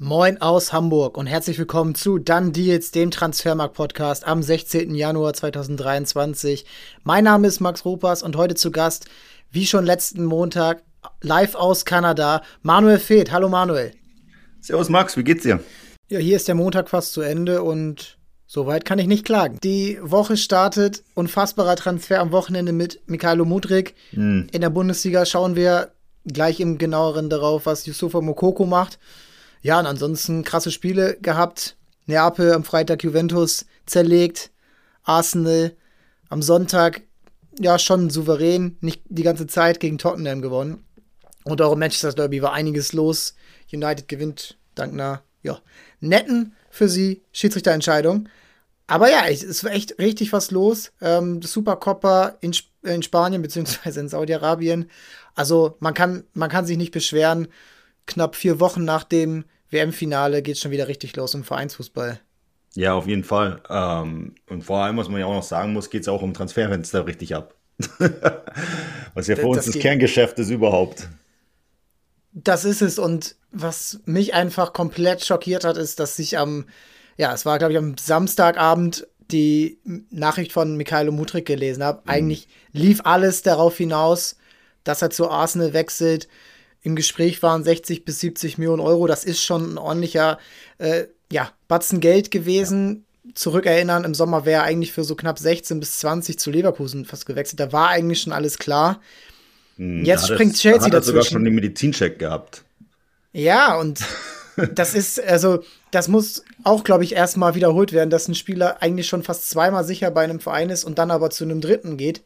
Moin aus Hamburg und herzlich willkommen zu Dann Deals, dem Transfermarkt-Podcast am 16. Januar 2023. Mein Name ist Max Ropas und heute zu Gast, wie schon letzten Montag, live aus Kanada, Manuel Feeth. Hallo Manuel. Servus Max, wie geht's dir? Ja, hier ist der Montag fast zu Ende und soweit kann ich nicht klagen. Die Woche startet, unfassbarer Transfer am Wochenende mit Mikhailo Mudrik. Hm. In der Bundesliga schauen wir gleich im genaueren darauf, was Yusufa Mokoko macht. Ja, und ansonsten krasse Spiele gehabt. Neapel am Freitag Juventus zerlegt. Arsenal am Sonntag ja schon souverän, nicht die ganze Zeit gegen Tottenham gewonnen. Und auch im Manchester Derby war einiges los. United gewinnt dank einer ja, netten für sie Schiedsrichterentscheidung. Aber ja, es ist echt richtig was los. Ähm, Supercoppa in, Sp in Spanien beziehungsweise in Saudi-Arabien. Also man kann, man kann sich nicht beschweren knapp vier Wochen nach dem WM-Finale geht es schon wieder richtig los im Vereinsfußball. Ja, auf jeden Fall. Ähm, und vor allem, was man ja auch noch sagen muss, geht es auch um Transferfenster richtig ab. was ja für uns das, das Kerngeschäft ist überhaupt. Das ist es. Und was mich einfach komplett schockiert hat, ist, dass sich am, ja, es war, glaube ich, am Samstagabend die Nachricht von Mikhailo Mutrik gelesen habe. Mhm. Eigentlich lief alles darauf hinaus, dass er zu Arsenal wechselt im Gespräch waren 60 bis 70 Millionen Euro. Das ist schon ein ordentlicher äh, ja, Batzen Geld gewesen. Ja. Zurückerinnern, im Sommer wäre er eigentlich für so knapp 16 bis 20 zu Leverkusen fast gewechselt. Da war eigentlich schon alles klar. Hm, Jetzt springt es, Chelsea da hat er sogar schon den Medizincheck gehabt. Ja, und das ist, also, das muss auch, glaube ich, erstmal wiederholt werden, dass ein Spieler eigentlich schon fast zweimal sicher bei einem Verein ist und dann aber zu einem dritten geht,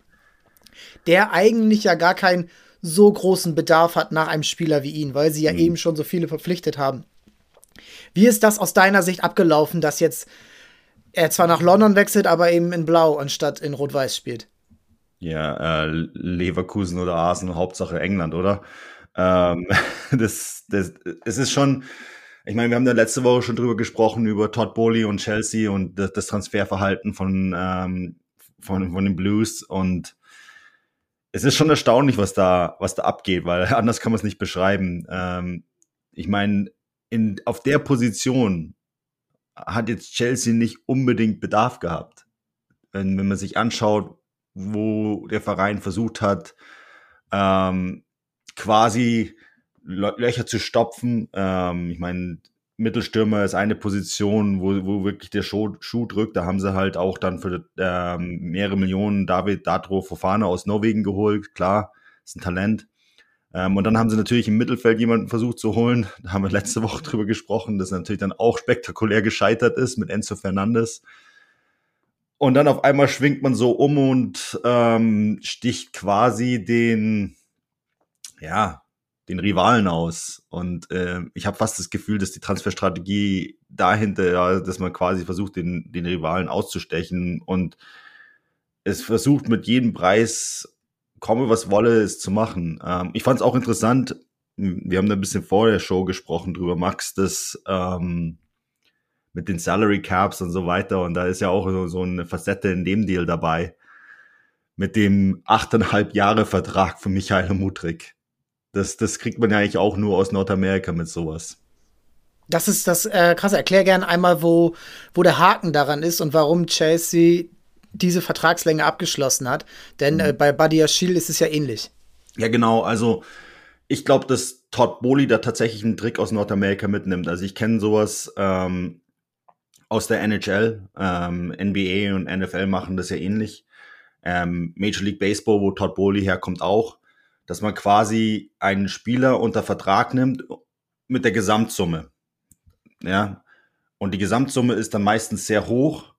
der eigentlich ja gar kein so großen Bedarf hat nach einem Spieler wie ihn, weil sie ja mhm. eben schon so viele verpflichtet haben. Wie ist das aus deiner Sicht abgelaufen, dass jetzt er zwar nach London wechselt, aber eben in Blau anstatt in Rot-Weiß spielt? Ja, äh, Leverkusen oder Arsenal, Hauptsache England, oder? Ähm, das, das, es ist schon, ich meine, wir haben da letzte Woche schon drüber gesprochen, über Todd Bowley und Chelsea und das, das Transferverhalten von, ähm, von, von den Blues und es ist schon erstaunlich, was da, was da abgeht, weil anders kann man es nicht beschreiben. Ähm, ich meine, in, auf der Position hat jetzt Chelsea nicht unbedingt Bedarf gehabt. Wenn, wenn man sich anschaut, wo der Verein versucht hat, ähm, quasi Löcher zu stopfen. Ähm, ich meine, Mittelstürmer ist eine Position, wo, wo wirklich der Schuh, Schuh drückt. Da haben sie halt auch dann für ähm, mehrere Millionen David Datro Fofana aus Norwegen geholt. Klar, ist ein Talent. Ähm, und dann haben sie natürlich im Mittelfeld jemanden versucht zu holen. Da haben wir letzte Woche drüber gesprochen, dass natürlich dann auch spektakulär gescheitert ist mit Enzo Fernandes. Und dann auf einmal schwingt man so um und ähm, sticht quasi den, ja, den Rivalen aus. Und äh, ich habe fast das Gefühl, dass die Transferstrategie dahinter, ja, dass man quasi versucht, den, den Rivalen auszustechen und es versucht mit jedem Preis, komme was wolle, es zu machen. Ähm, ich fand es auch interessant, wir haben da ein bisschen vor der Show gesprochen drüber, Max, dass ähm, mit den Salary Caps und so weiter. Und da ist ja auch so, so eine Facette in dem Deal dabei. Mit dem achteinhalb Jahre Vertrag von Michael Mutrik. Das, das kriegt man ja eigentlich auch nur aus Nordamerika mit sowas. Das ist das äh, krasse. Erklär gerne einmal, wo, wo der Haken daran ist und warum Chelsea diese Vertragslänge abgeschlossen hat. Denn mhm. äh, bei Buddy Shield ist es ja ähnlich. Ja, genau. Also ich glaube, dass Todd Bowley da tatsächlich einen Trick aus Nordamerika mitnimmt. Also ich kenne sowas ähm, aus der NHL. Ähm, NBA und NFL machen das ja ähnlich. Ähm, Major League Baseball, wo Todd Bowley herkommt, auch dass man quasi einen Spieler unter Vertrag nimmt mit der Gesamtsumme. Ja. Und die Gesamtsumme ist dann meistens sehr hoch.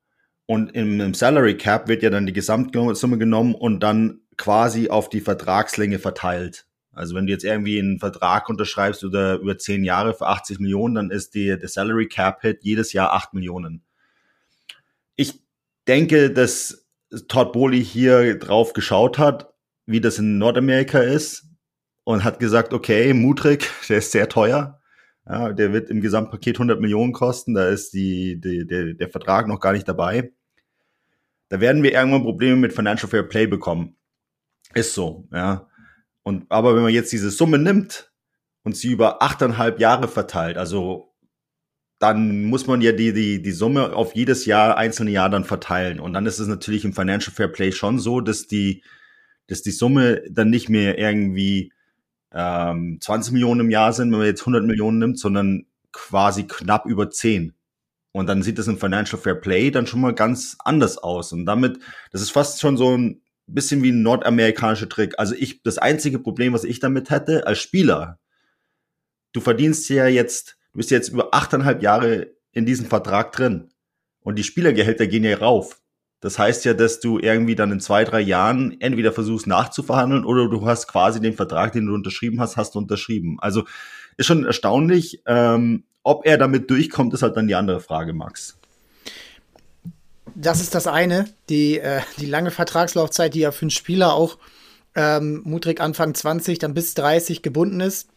Und im, im Salary Cap wird ja dann die Gesamtsumme genommen und dann quasi auf die Vertragslänge verteilt. Also wenn du jetzt irgendwie einen Vertrag unterschreibst oder über zehn Jahre für 80 Millionen, dann ist die, der Salary Cap Hit jedes Jahr 8 Millionen. Ich denke, dass Todd Bowley hier drauf geschaut hat wie das in Nordamerika ist und hat gesagt, okay, Mutrik, der ist sehr teuer. Ja, der wird im Gesamtpaket 100 Millionen kosten. Da ist die, die, der, der Vertrag noch gar nicht dabei. Da werden wir irgendwann Probleme mit Financial Fair Play bekommen. Ist so, ja. Und, aber wenn man jetzt diese Summe nimmt und sie über achteinhalb Jahre verteilt, also dann muss man ja die, die, die Summe auf jedes Jahr, einzelne Jahr dann verteilen. Und dann ist es natürlich im Financial Fair Play schon so, dass die, dass die Summe dann nicht mehr irgendwie ähm, 20 Millionen im Jahr sind, wenn man jetzt 100 Millionen nimmt, sondern quasi knapp über 10. Und dann sieht das im Financial Fair Play dann schon mal ganz anders aus. Und damit, das ist fast schon so ein bisschen wie ein nordamerikanischer Trick. Also ich, das einzige Problem, was ich damit hätte, als Spieler, du verdienst ja jetzt du bist jetzt über achteinhalb Jahre in diesem Vertrag drin und die Spielergehälter gehen ja rauf. Das heißt ja, dass du irgendwie dann in zwei, drei Jahren entweder versuchst nachzuverhandeln oder du hast quasi den Vertrag, den du unterschrieben hast, hast du unterschrieben. Also ist schon erstaunlich. Ähm, ob er damit durchkommt, ist halt dann die andere Frage, Max. Das ist das eine, die, äh, die lange Vertragslaufzeit, die ja für einen Spieler auch ähm, Mutrik Anfang 20, dann bis 30 gebunden ist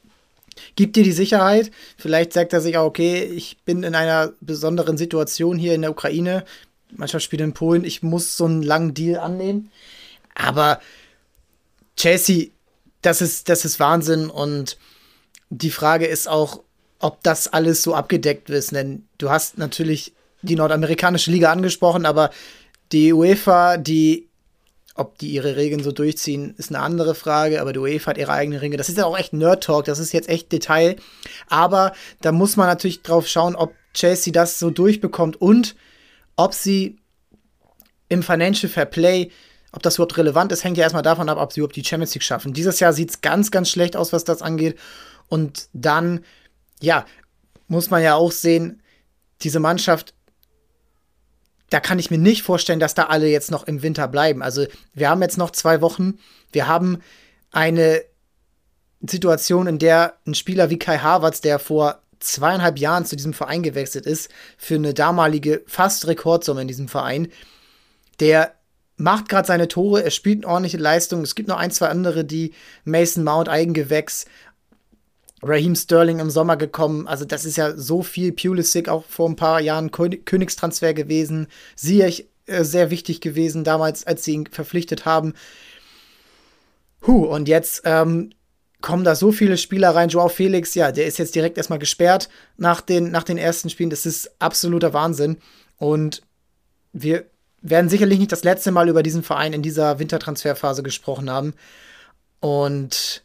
gibt dir die Sicherheit. Vielleicht sagt er sich auch, okay, ich bin in einer besonderen Situation hier in der Ukraine. Manchmal spielt in Polen, ich muss so einen langen Deal annehmen. Aber Chelsea, das ist, das ist Wahnsinn. Und die Frage ist auch, ob das alles so abgedeckt ist. Denn du hast natürlich die nordamerikanische Liga angesprochen, aber die UEFA, die ob die ihre Regeln so durchziehen, ist eine andere Frage, aber die UEFA hat ihre eigenen Regeln. Das ist ja auch echt Nerd-Talk, das ist jetzt echt Detail. Aber da muss man natürlich drauf schauen, ob Chelsea das so durchbekommt und ob sie im Financial Fair Play, ob das überhaupt relevant ist, hängt ja erstmal davon ab, ob sie überhaupt die Champions League schaffen. Dieses Jahr sieht es ganz, ganz schlecht aus, was das angeht. Und dann, ja, muss man ja auch sehen, diese Mannschaft da kann ich mir nicht vorstellen, dass da alle jetzt noch im Winter bleiben. Also wir haben jetzt noch zwei Wochen. Wir haben eine Situation, in der ein Spieler wie Kai Havertz, der vor zweieinhalb Jahren zu diesem Verein gewechselt ist, für eine damalige fast Rekordsumme in diesem Verein, der macht gerade seine Tore, er spielt eine ordentliche Leistung. Es gibt noch ein, zwei andere, die Mason Mount, Eigengewächs, Raheem Sterling im Sommer gekommen. Also das ist ja so viel. Pulisic auch vor ein paar Jahren Königstransfer gewesen. Ziyech äh, sehr wichtig gewesen damals, als sie ihn verpflichtet haben. Huh, und jetzt ähm, kommen da so viele Spieler rein. Joao Felix, ja, der ist jetzt direkt erstmal gesperrt nach den, nach den ersten Spielen. Das ist absoluter Wahnsinn. Und wir werden sicherlich nicht das letzte Mal über diesen Verein in dieser Wintertransferphase gesprochen haben. Und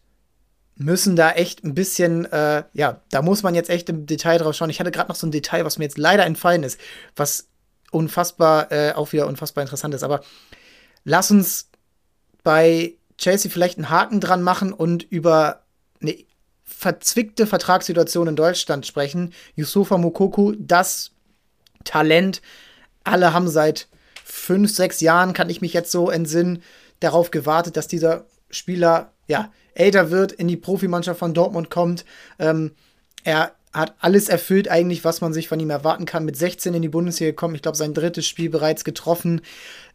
müssen da echt ein bisschen, äh, ja, da muss man jetzt echt im Detail drauf schauen. Ich hatte gerade noch so ein Detail, was mir jetzt leider entfallen ist, was unfassbar, äh, auch wieder unfassbar interessant ist. Aber lass uns bei Chelsea vielleicht einen Haken dran machen und über eine verzwickte Vertragssituation in Deutschland sprechen. Yusufa Mokoku, das Talent, alle haben seit fünf, sechs Jahren, kann ich mich jetzt so entsinnen, darauf gewartet, dass dieser Spieler, ja, älter wird, in die Profimannschaft von Dortmund kommt. Ähm, er hat alles erfüllt eigentlich, was man sich von ihm erwarten kann. Mit 16 in die Bundesliga gekommen, ich glaube, sein drittes Spiel bereits getroffen.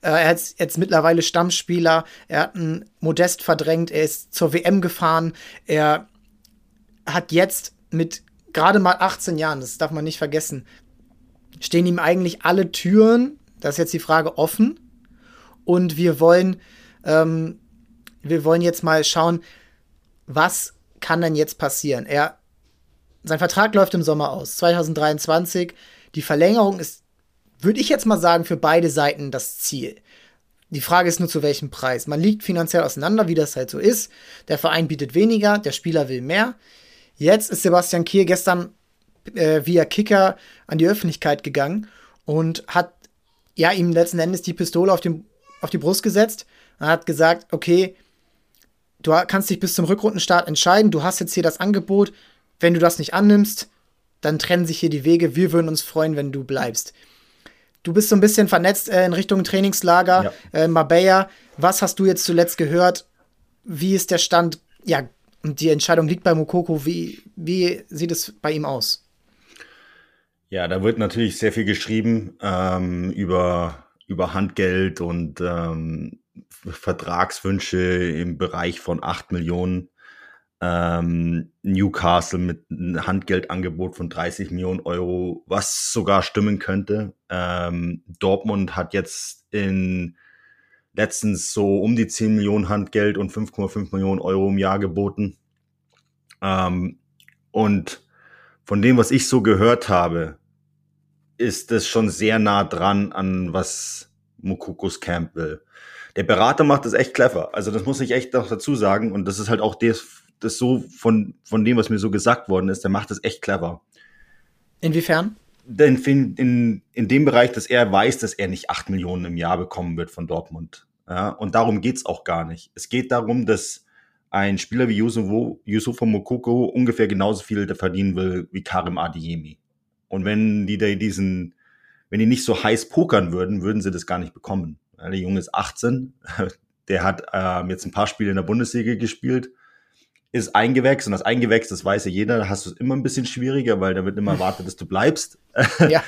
Äh, er ist jetzt mittlerweile Stammspieler. Er hat einen Modest verdrängt. Er ist zur WM gefahren. Er hat jetzt mit gerade mal 18 Jahren, das darf man nicht vergessen, stehen ihm eigentlich alle Türen, das ist jetzt die Frage, offen. Und wir wollen, ähm, wir wollen jetzt mal schauen, was kann denn jetzt passieren? Er, sein Vertrag läuft im Sommer aus, 2023. Die Verlängerung ist, würde ich jetzt mal sagen, für beide Seiten das Ziel. Die Frage ist nur, zu welchem Preis. Man liegt finanziell auseinander, wie das halt so ist. Der Verein bietet weniger, der Spieler will mehr. Jetzt ist Sebastian Kier gestern äh, via Kicker an die Öffentlichkeit gegangen und hat ja ihm letzten Endes die Pistole auf, dem, auf die Brust gesetzt und hat gesagt, okay, Du kannst dich bis zum Rückrundenstart entscheiden. Du hast jetzt hier das Angebot. Wenn du das nicht annimmst, dann trennen sich hier die Wege. Wir würden uns freuen, wenn du bleibst. Du bist so ein bisschen vernetzt äh, in Richtung Trainingslager, ja. äh, Marbella. Was hast du jetzt zuletzt gehört? Wie ist der Stand? Ja, und die Entscheidung liegt bei Mokoko. Wie, wie sieht es bei ihm aus? Ja, da wird natürlich sehr viel geschrieben ähm, über, über Handgeld und ähm, Vertragswünsche im Bereich von 8 Millionen. Ähm, Newcastle mit einem Handgeldangebot von 30 Millionen Euro, was sogar stimmen könnte. Ähm, Dortmund hat jetzt in letztens so um die 10 Millionen Handgeld und 5,5 Millionen Euro im Jahr geboten. Ähm, und von dem, was ich so gehört habe, ist das schon sehr nah dran an was Mukukos Camp will. Der Berater macht das echt clever. Also das muss ich echt noch dazu sagen. Und das ist halt auch das, das so von, von dem, was mir so gesagt worden ist. Der macht das echt clever. Inwiefern? Denn in, in, in dem Bereich, dass er weiß, dass er nicht acht Millionen im Jahr bekommen wird von Dortmund. Ja, und darum geht's auch gar nicht. Es geht darum, dass ein Spieler wie Yusufa Mokoko ungefähr genauso viel verdienen will wie Karim Adeyemi. Und wenn die diesen, wenn die nicht so heiß pokern würden, würden sie das gar nicht bekommen. Der Junge ist 18, der hat ähm, jetzt ein paar Spiele in der Bundesliga gespielt, ist eingewechselt und das Eingewechselt, das weiß ja jeder, da hast du es immer ein bisschen schwieriger, weil da wird immer erwartet, dass du bleibst. Ja.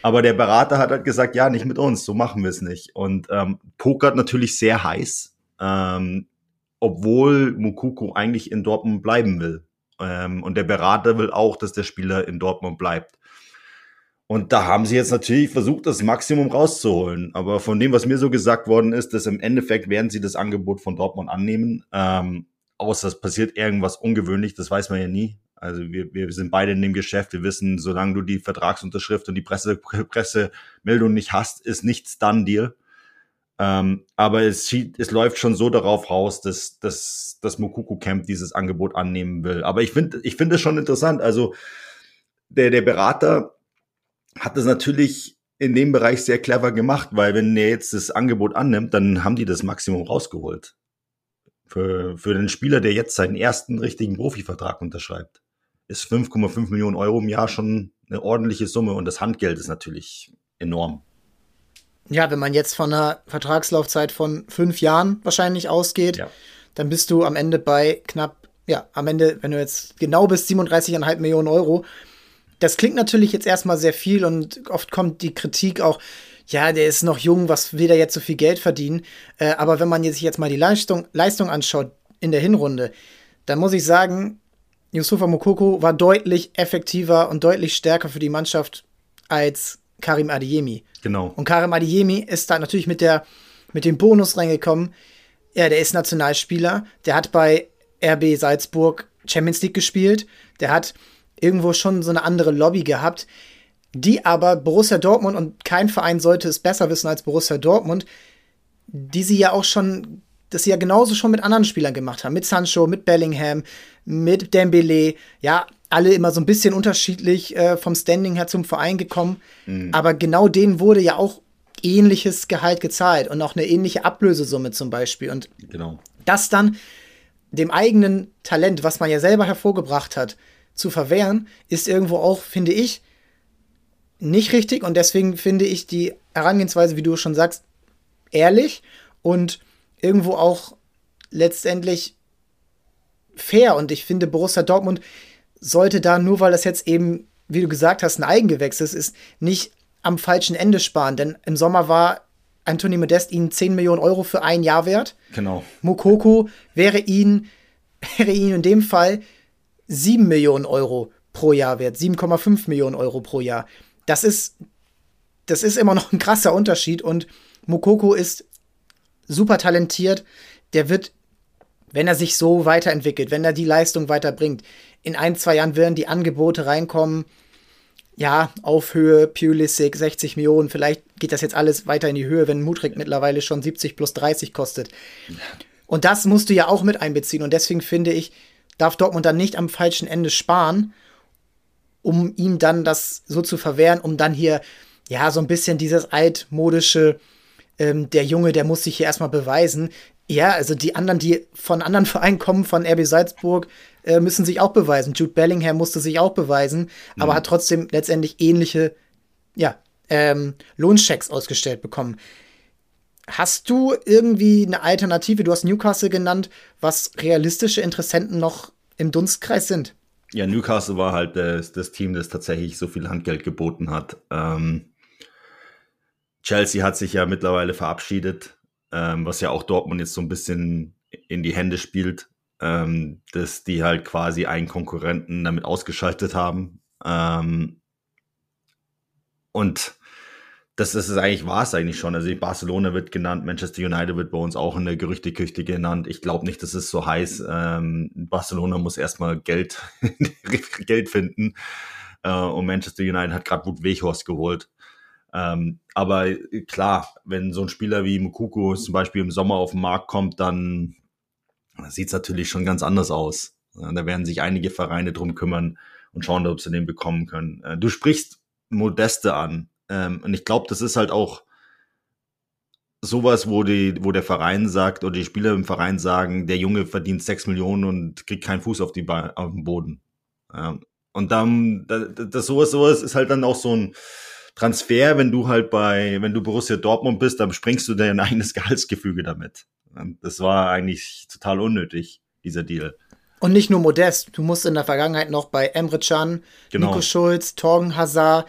Aber der Berater hat halt gesagt, ja, nicht mit uns, so machen wir es nicht. Und ähm, pokert natürlich sehr heiß, ähm, obwohl Mukuku eigentlich in Dortmund bleiben will. Ähm, und der Berater will auch, dass der Spieler in Dortmund bleibt. Und da haben sie jetzt natürlich versucht, das Maximum rauszuholen. Aber von dem, was mir so gesagt worden ist, dass im Endeffekt werden sie das Angebot von Dortmund annehmen. Ähm, außer es passiert irgendwas ungewöhnlich, das weiß man ja nie. Also wir, wir sind beide in dem Geschäft. Wir wissen, solange du die Vertragsunterschrift und die Presse, Pressemeldung nicht hast, ist nichts dann dir. Ähm, aber es, es läuft schon so darauf raus, dass, dass das Mokuku Camp dieses Angebot annehmen will. Aber ich finde, ich finde es schon interessant. Also der, der Berater hat das natürlich in dem Bereich sehr clever gemacht, weil wenn er jetzt das Angebot annimmt, dann haben die das Maximum rausgeholt. Für, für den Spieler, der jetzt seinen ersten richtigen Profivertrag unterschreibt, ist 5,5 Millionen Euro im Jahr schon eine ordentliche Summe und das Handgeld ist natürlich enorm. Ja, wenn man jetzt von einer Vertragslaufzeit von fünf Jahren wahrscheinlich ausgeht, ja. dann bist du am Ende bei knapp, ja, am Ende, wenn du jetzt genau bist, 37,5 Millionen Euro das klingt natürlich jetzt erstmal sehr viel und oft kommt die Kritik auch, ja, der ist noch jung, was will der jetzt so viel Geld verdienen? Äh, aber wenn man sich jetzt mal die Leistung, Leistung anschaut in der Hinrunde, dann muss ich sagen, Yusufa Mokoko war deutlich effektiver und deutlich stärker für die Mannschaft als Karim Adeyemi. Genau. Und Karim Adeyemi ist da natürlich mit, der, mit dem Bonus reingekommen. Ja, der ist Nationalspieler. Der hat bei RB Salzburg Champions League gespielt. Der hat irgendwo schon so eine andere Lobby gehabt, die aber Borussia Dortmund und kein Verein sollte es besser wissen als Borussia Dortmund, die sie ja auch schon, das sie ja genauso schon mit anderen Spielern gemacht haben, mit Sancho, mit Bellingham, mit Dembele, ja, alle immer so ein bisschen unterschiedlich äh, vom Standing her zum Verein gekommen, mhm. aber genau denen wurde ja auch ähnliches Gehalt gezahlt und auch eine ähnliche Ablösesumme zum Beispiel und genau. das dann dem eigenen Talent, was man ja selber hervorgebracht hat, zu verwehren, ist irgendwo auch, finde ich, nicht richtig. Und deswegen finde ich die Herangehensweise, wie du schon sagst, ehrlich und irgendwo auch letztendlich fair. Und ich finde, Borussia Dortmund sollte da, nur weil das jetzt eben, wie du gesagt hast, ein Eigengewächs ist, ist nicht am falschen Ende sparen. Denn im Sommer war Anthony Modest ihnen 10 Millionen Euro für ein Jahr wert. Genau. Mokoko wäre ihnen, wäre ihnen in dem Fall 7 Millionen Euro pro Jahr wert, 7,5 Millionen Euro pro Jahr. Das ist, das ist immer noch ein krasser Unterschied und Mokoko ist super talentiert. Der wird, wenn er sich so weiterentwickelt, wenn er die Leistung weiterbringt, in ein, zwei Jahren werden die Angebote reinkommen. Ja, auf Höhe, Pulisic, 60 Millionen. Vielleicht geht das jetzt alles weiter in die Höhe, wenn Mutrik mittlerweile schon 70 plus 30 kostet. Und das musst du ja auch mit einbeziehen. Und deswegen finde ich, darf Dortmund dann nicht am falschen Ende sparen, um ihm dann das so zu verwehren, um dann hier, ja, so ein bisschen dieses altmodische, ähm, der Junge, der muss sich hier erstmal beweisen. Ja, also die anderen, die von anderen Vereinen kommen, von RB Salzburg, äh, müssen sich auch beweisen. Jude Bellingham musste sich auch beweisen, mhm. aber hat trotzdem letztendlich ähnliche, ja, ähm, Lohnchecks ausgestellt bekommen. Hast du irgendwie eine Alternative? Du hast Newcastle genannt, was realistische Interessenten noch im Dunstkreis sind. Ja, Newcastle war halt das, das Team, das tatsächlich so viel Handgeld geboten hat. Ähm, Chelsea hat sich ja mittlerweile verabschiedet, ähm, was ja auch Dortmund jetzt so ein bisschen in die Hände spielt, ähm, dass die halt quasi einen Konkurrenten damit ausgeschaltet haben. Ähm, und das, ist eigentlich, war es eigentlich schon. Also Barcelona wird genannt, Manchester United wird bei uns auch in der Gerüchteküche genannt. Ich glaube nicht, dass es so heiß. Ähm, Barcelona muss erstmal Geld, Geld finden. äh, und Manchester United hat gerade Wout Weghorst geholt. Ähm, aber äh, klar, wenn so ein Spieler wie Mukuku zum Beispiel im Sommer auf den Markt kommt, dann sieht es natürlich schon ganz anders aus. Da werden sich einige Vereine drum kümmern und schauen, ob sie den bekommen können. Äh, du sprichst Modeste an. Ähm, und ich glaube, das ist halt auch sowas, wo, die, wo der Verein sagt oder die Spieler im Verein sagen, der Junge verdient sechs Millionen und kriegt keinen Fuß auf, die ba auf den Boden. Ähm, und dann, das, das sowas, sowas ist halt dann auch so ein Transfer, wenn du halt bei, wenn du Borussia Dortmund bist, dann springst du dein eigenes Gehaltsgefüge damit. Und das war eigentlich total unnötig, dieser Deal. Und nicht nur Modest. Du musst in der Vergangenheit noch bei Emre Can, genau. Nico Schulz, Torgen Hazard,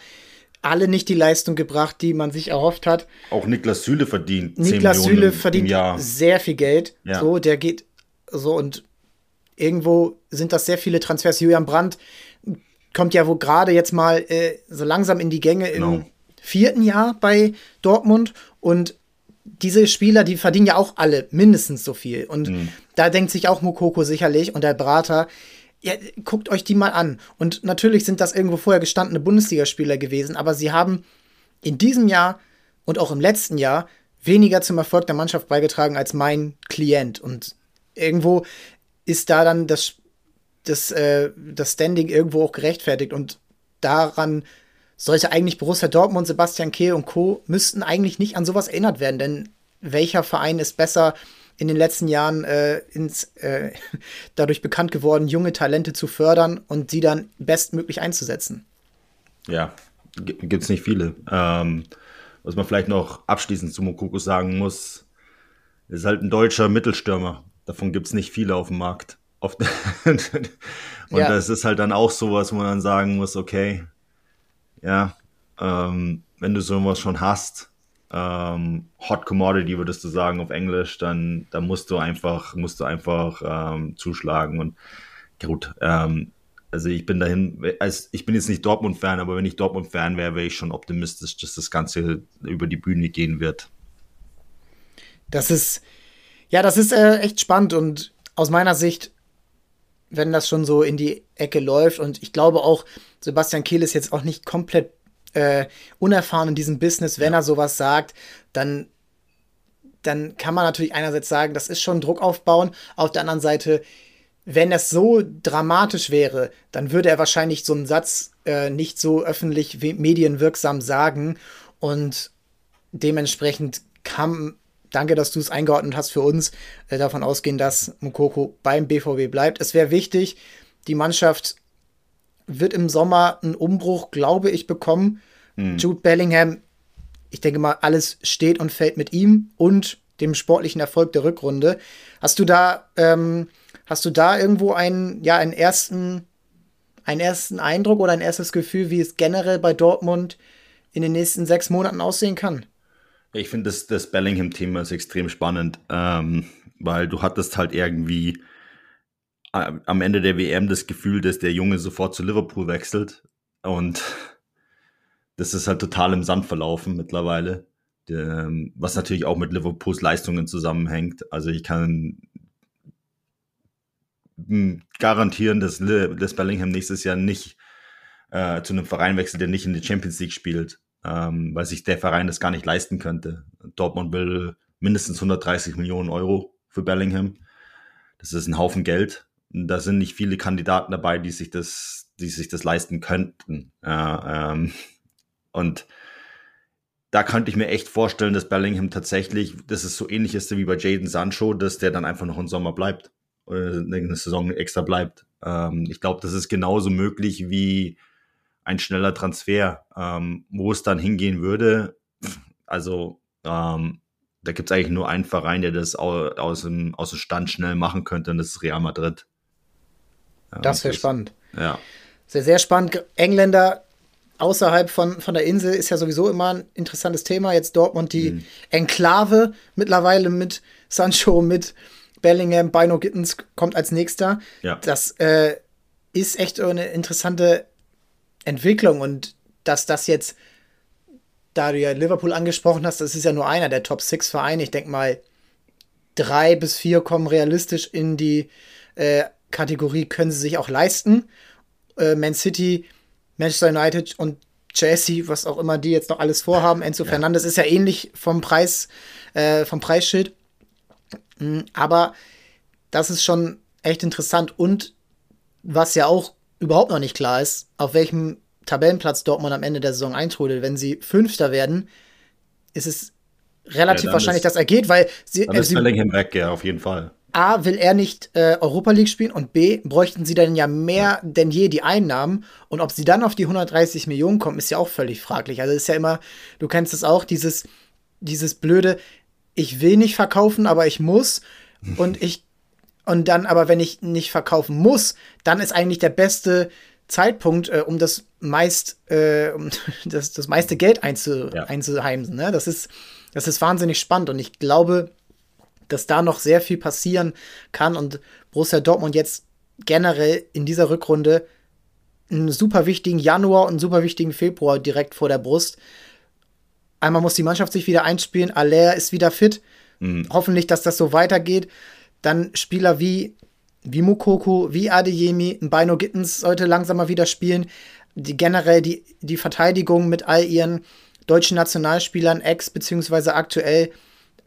alle nicht die Leistung gebracht, die man sich erhofft hat. Auch Niklas Süle verdient. Niklas Süle verdient sehr viel Geld. Ja. So, der geht so und irgendwo sind das sehr viele Transfers. Julian Brandt kommt ja wo gerade jetzt mal äh, so langsam in die Gänge genau. im vierten Jahr bei Dortmund und diese Spieler, die verdienen ja auch alle mindestens so viel. Und mhm. da denkt sich auch Mokoko sicherlich und der Berater, ja, guckt euch die mal an. Und natürlich sind das irgendwo vorher gestandene Bundesligaspieler gewesen, aber sie haben in diesem Jahr und auch im letzten Jahr weniger zum Erfolg der Mannschaft beigetragen als mein Klient. Und irgendwo ist da dann das, das, äh, das Standing irgendwo auch gerechtfertigt. Und daran sollte eigentlich Borussia Dortmund, Sebastian Kehl und Co. müssten eigentlich nicht an sowas erinnert werden, denn welcher Verein ist besser in den letzten Jahren äh, ins, äh, dadurch bekannt geworden, junge Talente zu fördern und sie dann bestmöglich einzusetzen? Ja, gibt es nicht viele. Ähm, was man vielleicht noch abschließend zu Mokoko sagen muss, ist halt ein deutscher Mittelstürmer. Davon gibt es nicht viele auf dem Markt. und ja. das ist halt dann auch sowas, wo man dann sagen muss, okay, ja, ähm, wenn du sowas schon hast, ähm, Hot Commodity würdest du sagen auf Englisch, dann, dann musst du einfach, musst du einfach ähm, zuschlagen. Und gut, ähm, also ich bin dahin, also ich bin jetzt nicht Dortmund-Fan, aber wenn ich Dortmund-Fan wäre, wäre ich schon optimistisch, dass das Ganze über die Bühne gehen wird. Das ist, ja, das ist äh, echt spannend und aus meiner Sicht wenn das schon so in die Ecke läuft. Und ich glaube auch, Sebastian Kehl ist jetzt auch nicht komplett äh, unerfahren in diesem Business. Wenn ja. er sowas sagt, dann, dann kann man natürlich einerseits sagen, das ist schon Druck aufbauen. Auf der anderen Seite, wenn es so dramatisch wäre, dann würde er wahrscheinlich so einen Satz äh, nicht so öffentlich medienwirksam sagen. Und dementsprechend kann danke, dass du es eingeordnet hast für uns, äh, davon ausgehen, dass Mukoko beim BVB bleibt. Es wäre wichtig, die Mannschaft wird im Sommer einen Umbruch, glaube ich, bekommen. Mhm. Jude Bellingham, ich denke mal, alles steht und fällt mit ihm und dem sportlichen Erfolg der Rückrunde. Hast du da, ähm, hast du da irgendwo einen, ja, einen ersten, einen ersten Eindruck oder ein erstes Gefühl, wie es generell bei Dortmund in den nächsten sechs Monaten aussehen kann? Ich finde das, das Bellingham-Thema ist extrem spannend, ähm, weil du hattest halt irgendwie am Ende der WM das Gefühl, dass der Junge sofort zu Liverpool wechselt und das ist halt total im Sand verlaufen mittlerweile, ähm, was natürlich auch mit Liverpools Leistungen zusammenhängt. Also ich kann hm, garantieren, dass, dass Bellingham nächstes Jahr nicht äh, zu einem Verein wechselt, der nicht in der Champions League spielt ähm, weil sich der Verein das gar nicht leisten könnte. Dortmund will mindestens 130 Millionen Euro für Bellingham. Das ist ein Haufen Geld. Da sind nicht viele Kandidaten dabei, die sich das, die sich das leisten könnten. Äh, ähm, und da könnte ich mir echt vorstellen, dass Bellingham tatsächlich, dass es so ähnlich ist wie bei Jaden Sancho, dass der dann einfach noch im Sommer bleibt oder eine Saison extra bleibt. Ähm, ich glaube, das ist genauso möglich wie ein schneller Transfer. Ähm, wo es dann hingehen würde, also ähm, da gibt es eigentlich nur einen Verein, der das aus dem, aus dem Stand schnell machen könnte, und das ist Real Madrid. Das wäre spannend. Ja. Sehr, sehr spannend. Engländer außerhalb von, von der Insel ist ja sowieso immer ein interessantes Thema. Jetzt Dortmund, die mhm. Enklave mittlerweile mit Sancho, mit Bellingham, Bino Gittens kommt als nächster. Ja. Das äh, ist echt eine interessante Entwicklung und dass das jetzt, da du ja Liverpool angesprochen hast, das ist ja nur einer der Top Six Vereine. Ich denke mal, drei bis vier kommen realistisch in die äh, Kategorie, können sie sich auch leisten. Äh, Man City Manchester United und Chelsea, was auch immer die jetzt noch alles vorhaben. Enzo ja. Fernandes ist ja ähnlich vom Preis, äh, vom Preisschild. Mhm, aber das ist schon echt interessant. Und was ja auch überhaupt noch nicht klar ist, auf welchem Tabellenplatz Dortmund am Ende der Saison eintrudelt. Wenn sie Fünfter werden, ist es relativ ja, wahrscheinlich, ist, dass er geht, weil sie. Dann ist Bellingham weg, ja, auf jeden Fall. A, will er nicht äh, Europa League spielen und B, bräuchten sie dann ja mehr ja. denn je die Einnahmen. Und ob sie dann auf die 130 Millionen kommen, ist ja auch völlig fraglich. Also ist ja immer, du kennst es auch, dieses, dieses blöde, ich will nicht verkaufen, aber ich muss. und ich, und dann, aber wenn ich nicht verkaufen muss, dann ist eigentlich der beste Zeitpunkt, äh, um das meist, äh, um das, das meiste Geld einzu, ja. einzuheimsen. Ne? Das ist, das ist wahnsinnig spannend und ich glaube, dass da noch sehr viel passieren kann und Borussia Dortmund jetzt generell in dieser Rückrunde einen super wichtigen Januar und einen super wichtigen Februar direkt vor der Brust. Einmal muss die Mannschaft sich wieder einspielen, Aller ist wieder fit. Mhm. Hoffentlich, dass das so weitergeht. Dann Spieler wie, wie Mukoko, wie Adeyemi, Bino Gittens sollte langsam mal wieder spielen. Die generell die, die Verteidigung mit all ihren deutschen Nationalspielern, ex- beziehungsweise aktuell,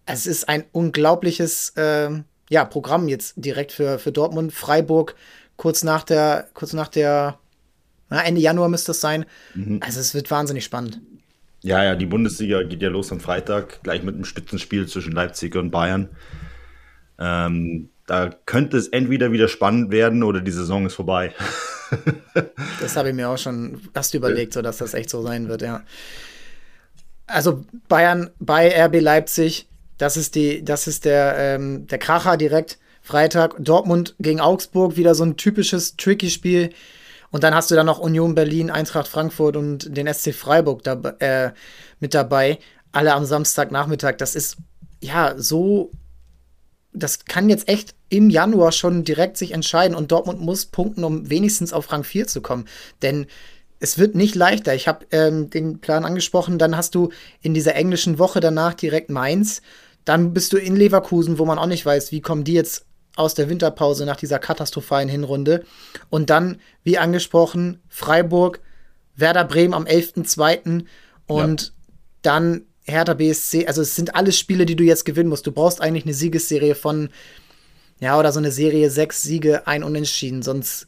es ist ein unglaubliches äh, ja, Programm jetzt direkt für, für Dortmund. Freiburg kurz nach der, kurz nach der, na, Ende Januar müsste es sein. Mhm. Also es wird wahnsinnig spannend. Ja, ja, die Bundesliga geht ja los am Freitag, gleich mit einem Spitzenspiel zwischen Leipzig und Bayern. Ähm, da könnte es entweder wieder spannend werden oder die Saison ist vorbei. das habe ich mir auch schon fast überlegt, so dass das echt so sein wird, ja. Also Bayern bei RB Leipzig, das ist die, das ist der, ähm, der Kracher direkt. Freitag Dortmund gegen Augsburg, wieder so ein typisches tricky Spiel. Und dann hast du dann noch Union Berlin, Eintracht Frankfurt und den SC Freiburg da, äh, mit dabei. Alle am Samstagnachmittag. Das ist ja so. Das kann jetzt echt im Januar schon direkt sich entscheiden und Dortmund muss punkten, um wenigstens auf Rang 4 zu kommen. Denn es wird nicht leichter. Ich habe ähm, den Plan angesprochen. Dann hast du in dieser englischen Woche danach direkt Mainz. Dann bist du in Leverkusen, wo man auch nicht weiß, wie kommen die jetzt aus der Winterpause nach dieser katastrophalen Hinrunde. Und dann, wie angesprochen, Freiburg, Werder Bremen am 11.2. und ja. dann Hertha BSC. Also es sind alles Spiele, die du jetzt gewinnen musst. Du brauchst eigentlich eine Siegesserie von, ja, oder so eine Serie sechs Siege, ein Unentschieden. Sonst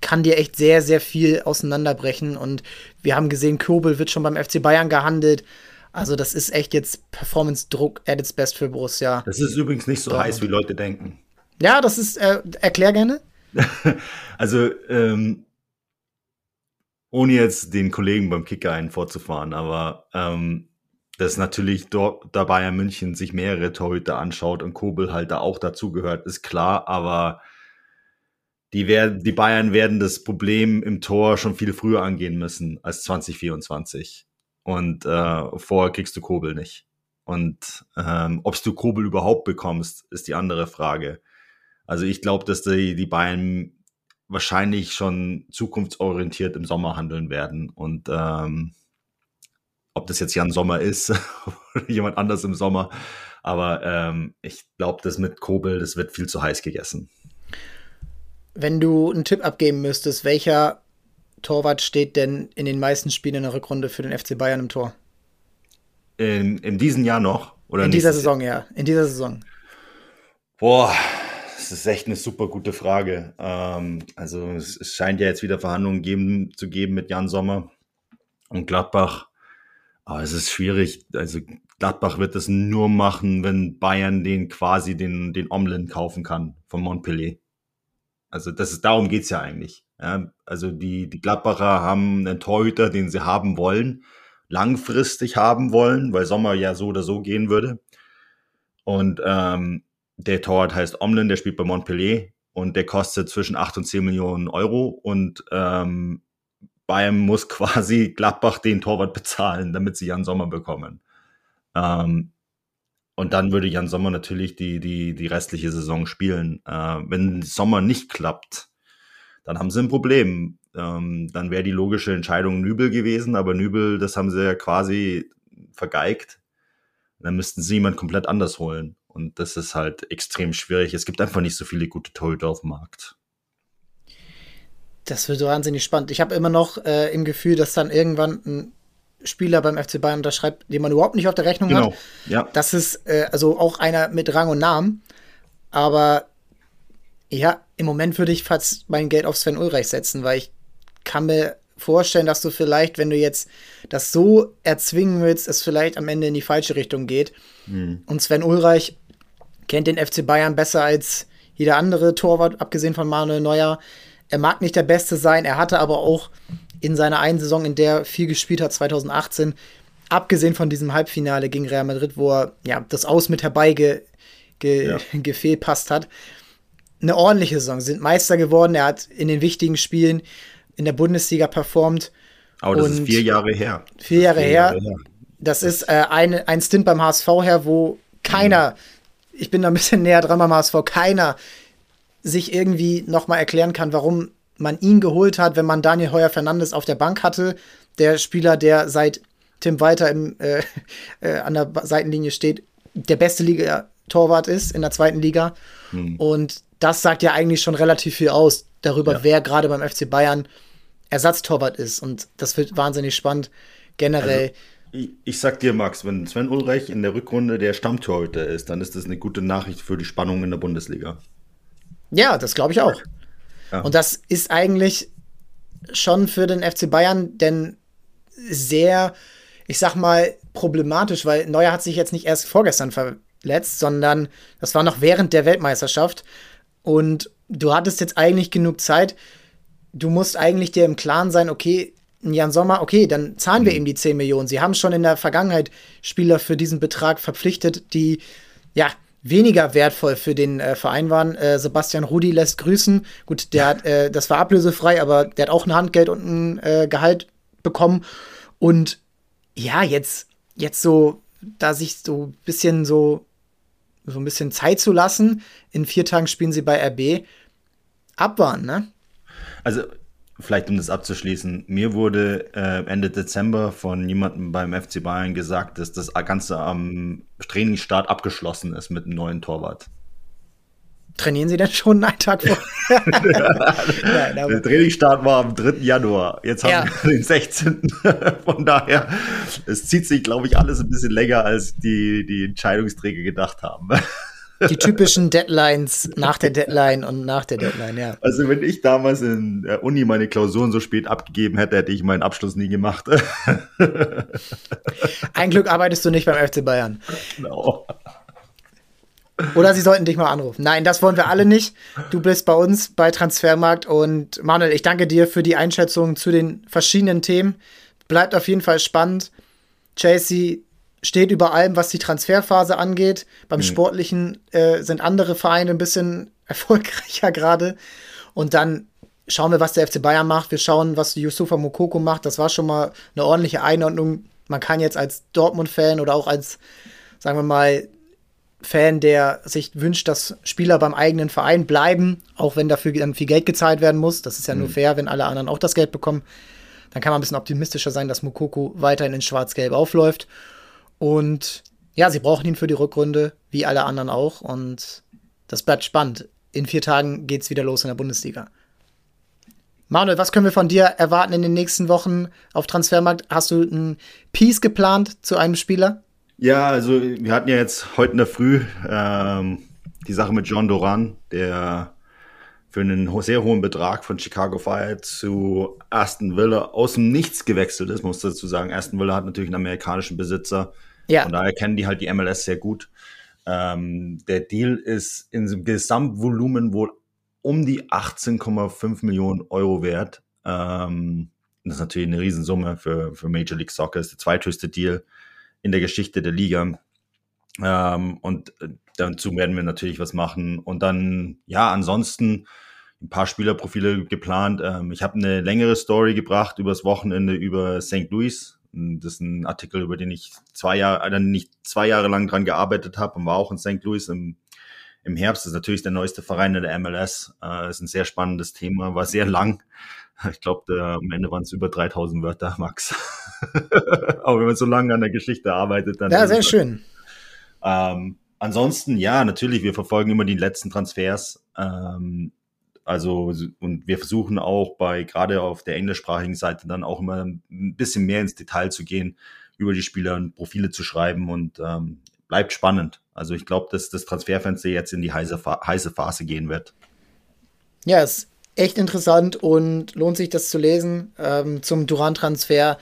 kann dir echt sehr, sehr viel auseinanderbrechen. Und wir haben gesehen, Kobel wird schon beim FC Bayern gehandelt. Also das ist echt jetzt Performance-Druck at its best für Borussia. Das ist übrigens nicht so heiß, wie Leute denken. Ja, das ist, äh, erklär gerne. also, ähm, ohne jetzt den Kollegen beim Kicker einen vorzufahren, aber ähm, dass natürlich dort da Bayern München sich mehrere Torhüter anschaut und Kobel halt da auch dazugehört, ist klar, aber die, werden, die Bayern werden das Problem im Tor schon viel früher angehen müssen als 2024. Und äh, vorher kriegst du Kobel nicht. Und ähm, ob du Kobel überhaupt bekommst, ist die andere Frage. Also ich glaube, dass die, die Bayern wahrscheinlich schon zukunftsorientiert im Sommer handeln werden. Und ähm, ob das jetzt Jan Sommer ist oder jemand anders im Sommer. Aber ähm, ich glaube, das mit Kobel, das wird viel zu heiß gegessen. Wenn du einen Tipp abgeben müsstest, welcher Torwart steht denn in den meisten Spielen in der Rückrunde für den FC Bayern im Tor? In, in diesem Jahr noch? Oder in dieser Saison, Jahr? ja. In dieser Saison. Boah, das ist echt eine super gute Frage. Ähm, also es, es, scheint ja jetzt wieder Verhandlungen geben, zu geben mit Jan Sommer und Gladbach. Aber es ist schwierig. Also Gladbach wird das nur machen, wenn Bayern den quasi den, den Omlin kaufen kann von Montpellier. Also das ist, darum geht's ja eigentlich. Ja, also die, die Gladbacher haben einen Torhüter, den sie haben wollen, langfristig haben wollen, weil Sommer ja so oder so gehen würde. Und ähm, der Torwart heißt Omlin, der spielt bei Montpellier und der kostet zwischen 8 und 10 Millionen Euro und ähm, Bayern muss quasi Gladbach den Torwart bezahlen, damit sie Jan Sommer bekommen. Ähm, und dann würde Jan Sommer natürlich die, die, die restliche Saison spielen. Äh, wenn Sommer nicht klappt, dann haben sie ein Problem. Ähm, dann wäre die logische Entscheidung Nübel gewesen, aber Nübel, das haben sie ja quasi vergeigt. Dann müssten sie jemand komplett anders holen. Und das ist halt extrem schwierig. Es gibt einfach nicht so viele gute Torhüter auf dem Markt. Das wird wahnsinnig spannend. Ich habe immer noch äh, im Gefühl, dass dann irgendwann ein Spieler beim FC Bayern unterschreibt, den man überhaupt nicht auf der Rechnung genau. hat. Ja. Das ist äh, also auch einer mit Rang und Namen. Aber ja, im Moment würde ich fast mein Geld auf Sven Ulreich setzen, weil ich kann mir vorstellen, dass du vielleicht, wenn du jetzt das so erzwingen willst, es vielleicht am Ende in die falsche Richtung geht. Mhm. Und Sven Ulreich kennt den FC Bayern besser als jeder andere Torwart, abgesehen von Manuel Neuer. Er mag nicht der Beste sein, er hatte aber auch in seiner einen Saison, in der viel gespielt hat, 2018, abgesehen von diesem Halbfinale gegen Real Madrid, wo er ja, das Aus mit herbei ge, ja. gefehlpasst hat, eine ordentliche Saison. Sie sind Meister geworden, er hat in den wichtigen Spielen in der Bundesliga performt. Aber das ist vier Jahre her. Vier Jahre, vier Jahre her. her. Das ist äh, ein, ein Stint beim HSV her, wo keiner, mhm. ich bin da ein bisschen näher dran beim HSV, keiner sich irgendwie nochmal erklären kann, warum man ihn geholt hat, wenn man Daniel Heuer Fernandes auf der Bank hatte. Der Spieler, der seit Tim Walter im, äh, äh, an der Seitenlinie steht, der beste Liga-Torwart ist in der zweiten Liga. Mhm. Und das sagt ja eigentlich schon relativ viel aus darüber, ja. wer gerade beim FC Bayern Ersatztorwart ist. Und das wird wahnsinnig spannend. Generell. Also, ich, sag dir, Max, wenn Sven Ulreich in der Rückrunde der Stammtorhüter ist, dann ist das eine gute Nachricht für die Spannung in der Bundesliga. Ja, das glaube ich auch. Ja. Und das ist eigentlich schon für den FC Bayern denn sehr, ich sag mal, problematisch, weil Neuer hat sich jetzt nicht erst vorgestern verletzt, sondern das war noch während der Weltmeisterschaft. Und du hattest jetzt eigentlich genug Zeit. Du musst eigentlich dir im Klaren sein, okay, Jan Sommer, okay, dann zahlen wir mhm. ihm die 10 Millionen. Sie haben schon in der Vergangenheit Spieler für diesen Betrag verpflichtet, die, ja, weniger wertvoll für den äh, Verein waren. Äh, Sebastian Rudi lässt grüßen. Gut, der hat, äh, das war ablösefrei, aber der hat auch ein Handgeld und ein äh, Gehalt bekommen. Und ja, jetzt, jetzt so, da sich so ein bisschen so, so ein bisschen Zeit zu lassen. In vier Tagen spielen sie bei RB. Abwarten, ne? Also vielleicht um das abzuschließen, mir wurde äh, Ende Dezember von jemandem beim FC Bayern gesagt, dass das Ganze am Trainingsstart abgeschlossen ist mit einem neuen Torwart. Trainieren Sie denn schon einen Tag vor? Nein, Der Trainingsstart war am 3. Januar. Jetzt haben ja. wir den 16. Von daher, es zieht sich, glaube ich, alles ein bisschen länger, als die, die Entscheidungsträger gedacht haben. Die typischen Deadlines nach der Deadline und nach der Deadline, ja. Also wenn ich damals in der Uni meine Klausuren so spät abgegeben hätte, hätte ich meinen Abschluss nie gemacht. Ein Glück arbeitest du nicht beim FC Bayern. Genau. Oder sie sollten dich mal anrufen. Nein, das wollen wir alle nicht. Du bist bei uns bei Transfermarkt und Manuel, ich danke dir für die Einschätzung zu den verschiedenen Themen. Bleibt auf jeden Fall spannend. Chelsea steht über allem, was die Transferphase angeht. Beim mhm. Sportlichen äh, sind andere Vereine ein bisschen erfolgreicher gerade. Und dann schauen wir, was der FC Bayern macht. Wir schauen, was Yusufa Mokoko macht. Das war schon mal eine ordentliche Einordnung. Man kann jetzt als Dortmund-Fan oder auch als, sagen wir mal, Fan, der sich wünscht, dass Spieler beim eigenen Verein bleiben, auch wenn dafür dann viel Geld gezahlt werden muss. Das ist ja mhm. nur fair, wenn alle anderen auch das Geld bekommen. Dann kann man ein bisschen optimistischer sein, dass Mokoko weiterhin in Schwarz-Gelb aufläuft. Und ja, sie brauchen ihn für die Rückrunde, wie alle anderen auch. Und das bleibt spannend. In vier Tagen geht es wieder los in der Bundesliga. Manuel, was können wir von dir erwarten in den nächsten Wochen auf Transfermarkt? Hast du ein Piece geplant zu einem Spieler? Ja, also wir hatten ja jetzt heute in der Früh ähm, die Sache mit John Doran, der für einen sehr hohen Betrag von Chicago Fire zu Aston Villa aus dem Nichts gewechselt ist, muss dazu sagen. Aston Villa hat natürlich einen amerikanischen Besitzer, ja. Von daher kennen die halt die MLS sehr gut. Ähm, der Deal ist im Gesamtvolumen wohl um die 18,5 Millionen Euro wert. Ähm, das ist natürlich eine Riesensumme für, für Major League Soccer. Das ist der zweithöchste Deal in der Geschichte der Liga. Ähm, und äh, dazu werden wir natürlich was machen. Und dann, ja, ansonsten ein paar Spielerprofile geplant. Ähm, ich habe eine längere Story gebracht übers Wochenende über St. Louis. Das ist ein Artikel, über den ich zwei Jahre, äh, nicht zwei Jahre lang dran gearbeitet habe und war auch in St. Louis im, im Herbst. Das ist natürlich der neueste Verein in der MLS. Äh, ist ein sehr spannendes Thema, war sehr lang. Ich glaube, am Ende waren es über 3000 Wörter, Max. Aber wenn man so lange an der Geschichte arbeitet, dann. Ja, sehr schön. Ähm, ansonsten, ja, natürlich, wir verfolgen immer die letzten Transfers. Ähm, Also, und wir versuchen auch bei, gerade auf der englischsprachigen Seite dann auch immer ein bisschen mehr ins Detail zu gehen, über die Spieler und Profile zu schreiben und ähm, bleibt spannend. Also ich glaube, dass das Transferfenster jetzt in die heiße, heiße Phase gehen wird. Ja, ist echt interessant und lohnt sich das zu lesen ähm, zum Duran-Transfer.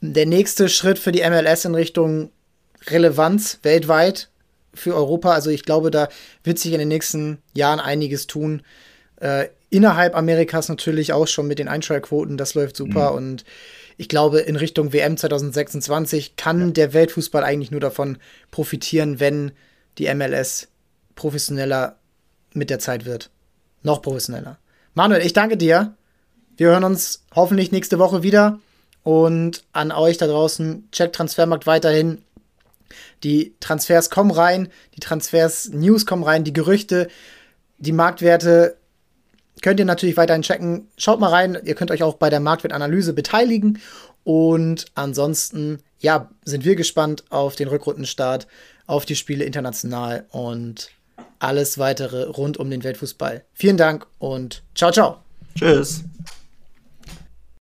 Der nächste Schritt für die MLS in Richtung Relevanz weltweit für Europa. Also ich glaube, da wird sich in den nächsten Jahren einiges tun. Äh, innerhalb Amerikas natürlich auch schon mit den Einschaltquoten, das läuft super mhm. und ich glaube, in Richtung WM 2026 kann ja. der Weltfußball eigentlich nur davon profitieren, wenn die MLS professioneller mit der Zeit wird. Noch professioneller. Manuel, ich danke dir. Wir hören uns hoffentlich nächste Woche wieder. Und an euch da draußen, checkt Transfermarkt weiterhin. Die Transfers kommen rein, die Transfers News kommen rein, die Gerüchte, die Marktwerte könnt ihr natürlich weiterhin checken. Schaut mal rein, ihr könnt euch auch bei der Marktwertanalyse beteiligen. Und ansonsten, ja, sind wir gespannt auf den Rückrundenstart, auf die Spiele international und alles weitere rund um den Weltfußball. Vielen Dank und ciao, ciao. Tschüss.